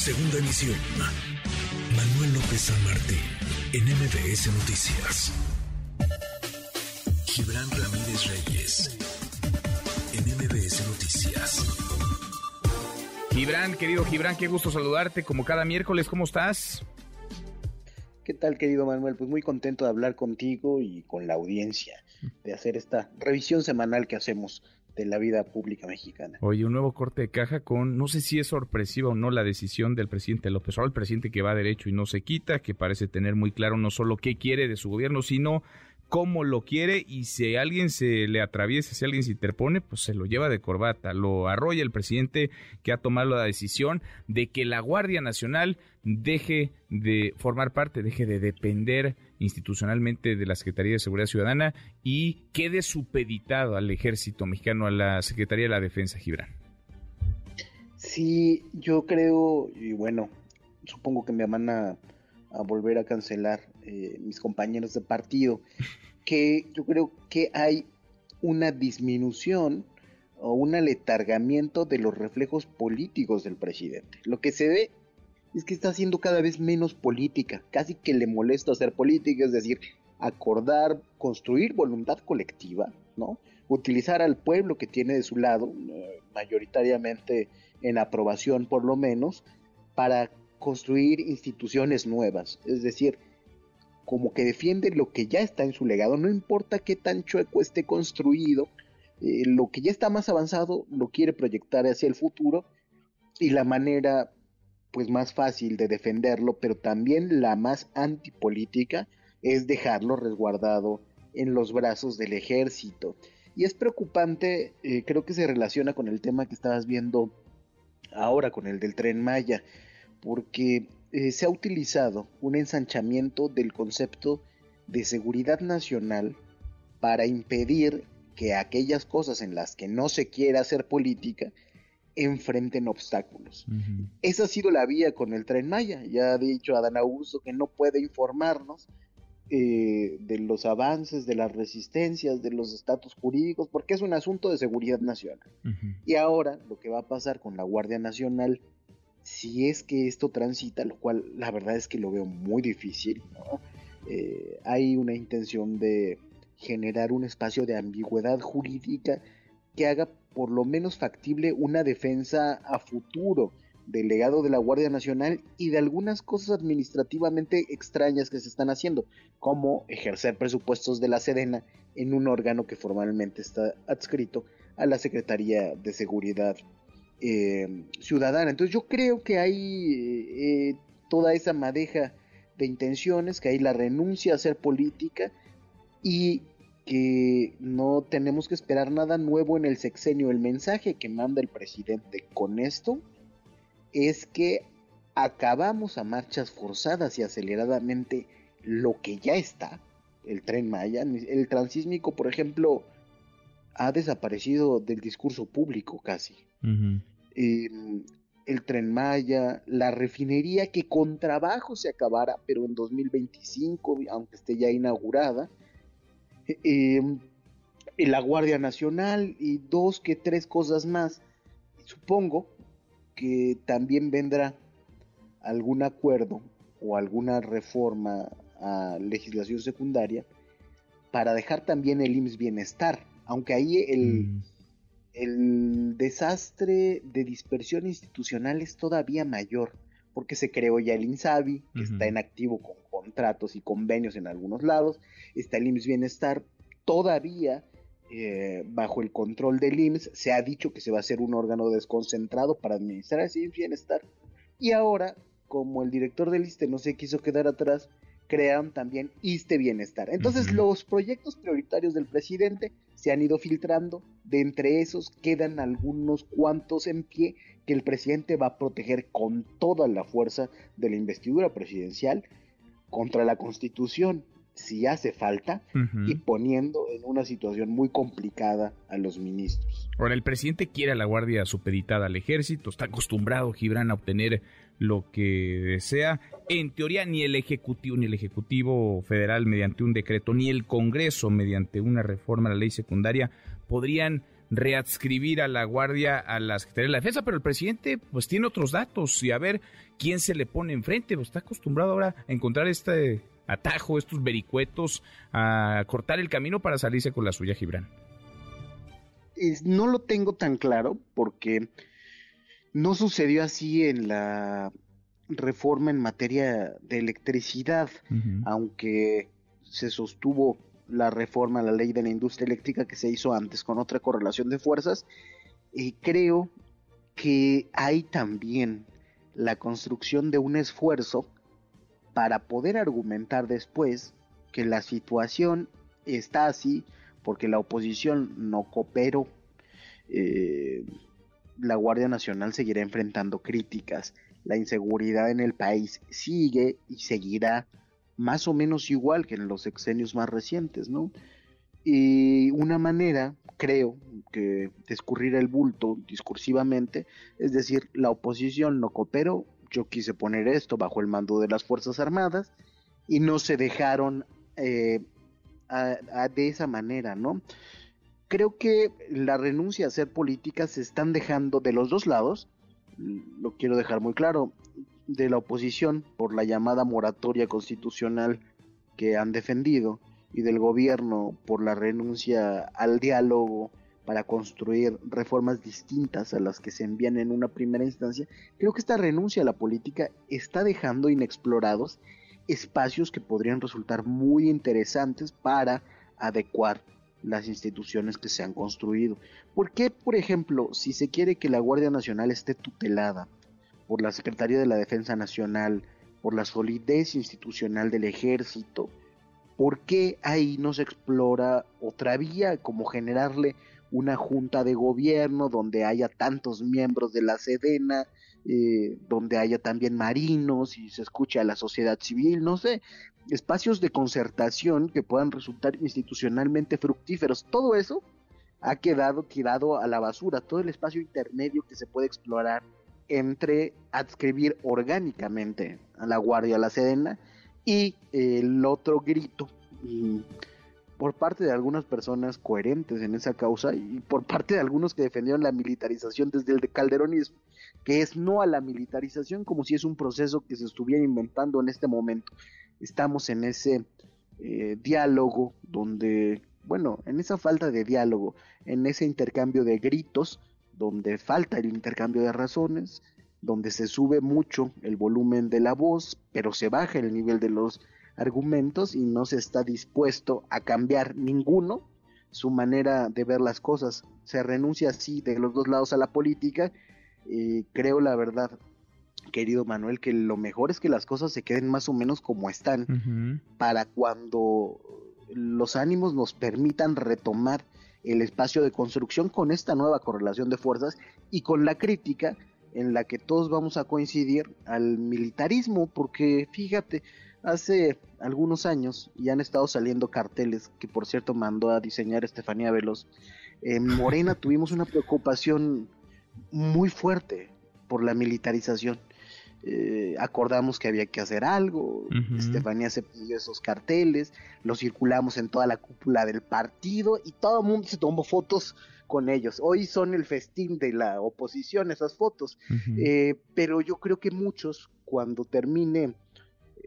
Segunda emisión. Manuel López San Martín, en MBS Noticias. Gibran Ramírez Reyes, en MBS Noticias. Gibran, querido Gibran, qué gusto saludarte como cada miércoles. ¿Cómo estás? ¿Qué tal, querido Manuel? Pues muy contento de hablar contigo y con la audiencia, de hacer esta revisión semanal que hacemos de la vida pública mexicana. Oye, un nuevo corte de caja con, no sé si es sorpresiva o no la decisión del presidente López Obrador, el presidente que va derecho y no se quita, que parece tener muy claro no solo qué quiere de su gobierno, sino cómo lo quiere y si alguien se le atraviesa, si alguien se interpone, pues se lo lleva de corbata. Lo arrolla el presidente que ha tomado la decisión de que la Guardia Nacional deje de formar parte, deje de depender institucionalmente de la Secretaría de Seguridad Ciudadana y quede supeditado al ejército mexicano, a la Secretaría de la Defensa, Gibran. Sí, yo creo, y bueno, supongo que me van a, volver a cancelar eh, mis compañeros de partido, que yo creo que hay una disminución o un aletargamiento de los reflejos políticos del presidente. Lo que se ve es que está haciendo cada vez menos política, casi que le molesta hacer política, es decir, acordar, construir voluntad colectiva, ¿no? Utilizar al pueblo que tiene de su lado, eh, mayoritariamente en aprobación por lo menos, para construir instituciones nuevas, es decir, como que defiende lo que ya está en su legado, no importa qué tan chueco esté construido, eh, lo que ya está más avanzado lo quiere proyectar hacia el futuro y la manera pues más fácil de defenderlo, pero también la más antipolítica es dejarlo resguardado en los brazos del ejército. Y es preocupante, eh, creo que se relaciona con el tema que estabas viendo ahora, con el del tren Maya, porque eh, se ha utilizado un ensanchamiento del concepto de seguridad nacional para impedir que aquellas cosas en las que no se quiera hacer política enfrenten obstáculos. Esa ha sido la vía con el tren Maya. Ya ha dicho Adán Augusto que no puede informarnos eh, de los avances, de las resistencias, de los estatus jurídicos, porque es un asunto de seguridad nacional. Y ahora lo que va a pasar con la Guardia Nacional, si es que esto transita, lo cual la verdad es que lo veo muy difícil, eh, hay una intención de generar un espacio de ambigüedad jurídica que haga por lo menos factible una defensa a futuro del legado de la Guardia Nacional y de algunas cosas administrativamente extrañas que se están haciendo, como ejercer presupuestos de la Sedena en un órgano que formalmente está adscrito a la Secretaría de Seguridad eh, Ciudadana. Entonces yo creo que hay eh, toda esa madeja de intenciones, que hay la renuncia a hacer política y que no tenemos que esperar nada nuevo en el sexenio. El mensaje que manda el presidente con esto es que acabamos a marchas forzadas y aceleradamente lo que ya está, el tren Maya, el transísmico, por ejemplo, ha desaparecido del discurso público casi. Em, el tren Maya, la refinería que con trabajo se acabara, pero en 2025, aunque esté ya inaugurada, Em, la Guardia Nacional y dos que tres cosas más. Supongo que también vendrá algún acuerdo o alguna reforma a legislación secundaria para dejar también el IMSS bienestar, aunque ahí el, mm. El desastre de dispersión institucional es todavía mayor, porque se creó ya el INSABI, que está en activo con contratos y convenios en algunos lados, está el IMSS Bienestar, todavía eh, bajo el control del IMSS se ha dicho que se va a hacer un órgano desconcentrado para administrar ese IMSS Bienestar, y ahora, como el director del ISTE no se quiso quedar atrás, crean también ISTE Bienestar. Entonces los proyectos prioritarios del presidente se han ido filtrando, de entre esos quedan algunos cuantos en pie que el presidente va a proteger con toda la fuerza de la investidura presidencial contra la constitución si hace falta y poniendo en una situación muy complicada a los ministros. Ahora, el presidente quiere a la Guardia supeditada al ejército, está acostumbrado Gibran a obtener lo que desea. En teoría, ni el Ejecutivo, ni el Ejecutivo Federal mediante un decreto, ni el Congreso mediante una reforma a la ley secundaria podrían readscribir a la Guardia a la Secretaría de la Defensa, pero el presidente pues tiene otros datos y a ver quién se le pone enfrente, pues, está acostumbrado ahora a encontrar este atajo, estos vericuetos, a cortar el camino para salirse con la suya, Gibran. No lo tengo tan claro porque no sucedió así en la reforma en materia de electricidad, aunque se sostuvo la reforma a la ley de la industria eléctrica que se hizo antes con otra correlación de fuerzas, y creo que hay también la construcción de un esfuerzo para poder argumentar después que la situación está así porque la oposición no cooperó. Eh, la Guardia Nacional seguirá enfrentando críticas. La inseguridad en el país sigue y seguirá más o menos igual que en los sexenios más recientes, ¿no? Y una manera, creo, que de escurrir el bulto discursivamente, es decir, la oposición no cooperó, yo quise poner esto bajo el mando de las Fuerzas Armadas y no se dejaron eh, de esa manera, ¿no? Creo que la renuncia a hacer política se están dejando de los dos lados, lo quiero dejar muy claro, de la oposición por la llamada moratoria constitucional que han defendido y del gobierno por la renuncia al diálogo para construir reformas distintas a las que se envían en una primera instancia, creo que esta renuncia a la política está dejando inexplorados espacios que podrían resultar muy interesantes para adecuar las instituciones que se han construido. ¿Por qué, por ejemplo, si se quiere que la Guardia Nacional esté tutelada por la Secretaría de la Defensa Nacional, por la solidez institucional del ejército, ¿por qué ahí no se explora otra vía como generarle una junta de gobierno donde haya tantos miembros de la Sedena, eh, donde haya también marinos y se escuche a la sociedad civil, no sé, espacios de concertación que puedan resultar institucionalmente fructíferos. Todo eso ha quedado tirado a la basura, todo el espacio intermedio que se puede explorar entre adscribir orgánicamente a la Guardia a la Sedena y el otro grito por parte de algunas personas coherentes en esa causa y por parte de algunos que defendieron la militarización desde el de calderonismo, que es no a la militarización como si es un proceso que se estuviera inventando en este momento. Estamos en ese eh, diálogo donde, bueno, en esa falta de diálogo, en ese intercambio de gritos, donde falta el intercambio de razones, donde se sube mucho el volumen de la voz, pero se baja el nivel de los argumentos y no se está dispuesto a cambiar ninguno su manera de ver las cosas. Se renuncia así de los dos lados a la política y creo la verdad, querido Manuel, que lo mejor es que las cosas se queden más o menos como están para cuando los ánimos nos permitan retomar el espacio de construcción con esta nueva correlación de fuerzas y con la crítica en la que todos vamos a coincidir al militarismo, porque fíjate, hace algunos años y han estado saliendo carteles que por cierto mandó a diseñar Estefanía Veloz. En Morena tuvimos una preocupación muy fuerte por la militarización. Eh, acordamos que había que hacer algo, Estefanía se pidió esos carteles, los circulamos en toda la cúpula del partido y todo el mundo se tomó fotos con ellos. Hoy son el festín de la oposición esas fotos, eh, pero yo creo que muchos cuando termine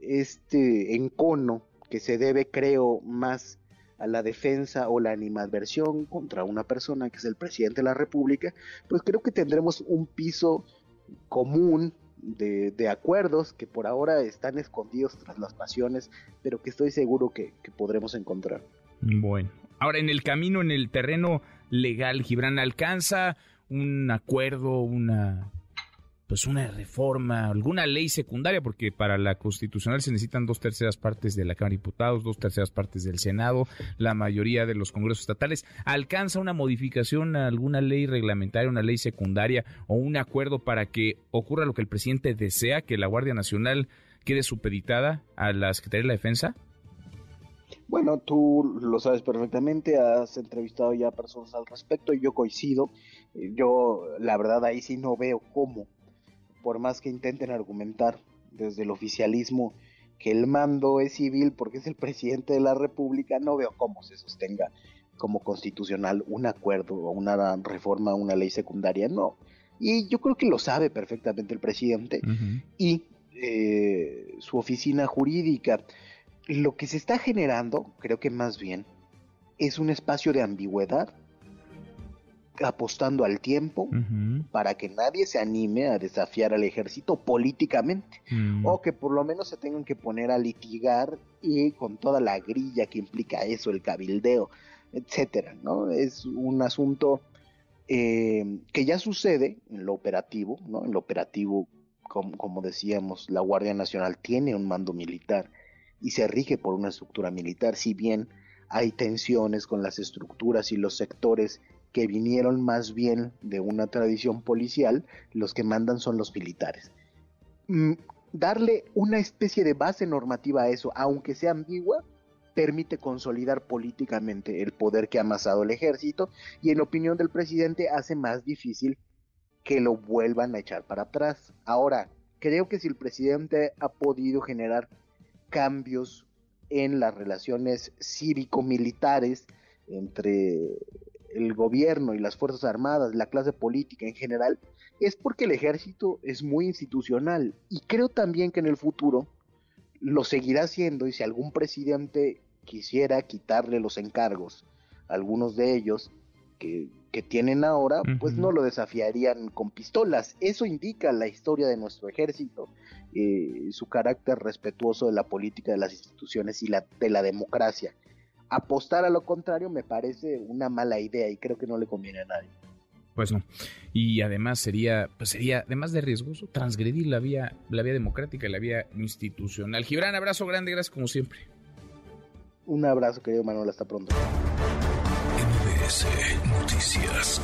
este encono que se debe creo más a la defensa o la animadversión contra una persona que es el presidente de la República, pues creo que tendremos un piso común de, acuerdos que por ahora están escondidos tras las pasiones, pero que estoy seguro que, que podremos encontrar. Bueno, ahora en el camino, en el terreno legal, Gibran alcanza un acuerdo, una pues una reforma, alguna ley secundaria, porque para la constitucional se necesitan dos terceras partes de la Cámara de Diputados, dos terceras partes del Senado, la mayoría de los congresos estatales. ¿Alcanza una modificación a alguna ley reglamentaria, una ley secundaria o un acuerdo para que ocurra lo que el presidente desea, que la Guardia Nacional quede supeditada a la Secretaría de la Defensa? Bueno, tú lo sabes perfectamente, has entrevistado ya personas al respecto y yo coincido. Yo, la verdad, ahí sí no veo cómo por más que intenten argumentar desde el oficialismo que el mando es civil porque es el presidente de la República, no veo cómo se sostenga como constitucional un acuerdo o una reforma una ley secundaria, no. Y yo creo que lo sabe perfectamente el presidente y eh, su oficina jurídica. Lo que se está generando, creo que más bien, es un espacio de ambigüedad apostando al tiempo para que nadie se anime a desafiar al ejército políticamente mm. o que por lo menos se tengan que poner a litigar y con toda la grilla que implica eso, el cabildeo, etcétera, ¿no? Es un asunto eh, que ya sucede en lo operativo, ¿no? En lo operativo, como, como decíamos, la Guardia Nacional tiene un mando militar y se rige por una estructura militar, si bien hay tensiones con las estructuras y los sectores que vinieron más bien de una tradición policial, los que mandan son los militares. Mm, darle una especie de base normativa a eso, aunque sea ambigua, permite consolidar políticamente el poder que ha amasado el ejército y en opinión del presidente hace más difícil que lo vuelvan a echar para atrás. Ahora, creo que si el presidente ha podido generar cambios en las relaciones cívico-militares entre el gobierno y las Fuerzas Armadas, la clase política en general, es porque el ejército es muy institucional. Y creo también que en el futuro lo seguirá haciendo y si algún presidente quisiera quitarle los encargos, algunos de ellos que, tienen ahora, pues no lo desafiarían con pistolas. Eso indica la historia de nuestro ejército, eh, su carácter respetuoso de la política, de las instituciones y la, de la democracia apostar a lo contrario me parece una mala idea y creo que no le conviene a nadie. Pues no. Y además sería, pues sería, además de riesgoso, transgredir la vía, la vía democrática, la vía institucional. Gibran, abrazo grande, gracias como siempre. Un abrazo, querido Manuel, hasta pronto. MBS Noticias.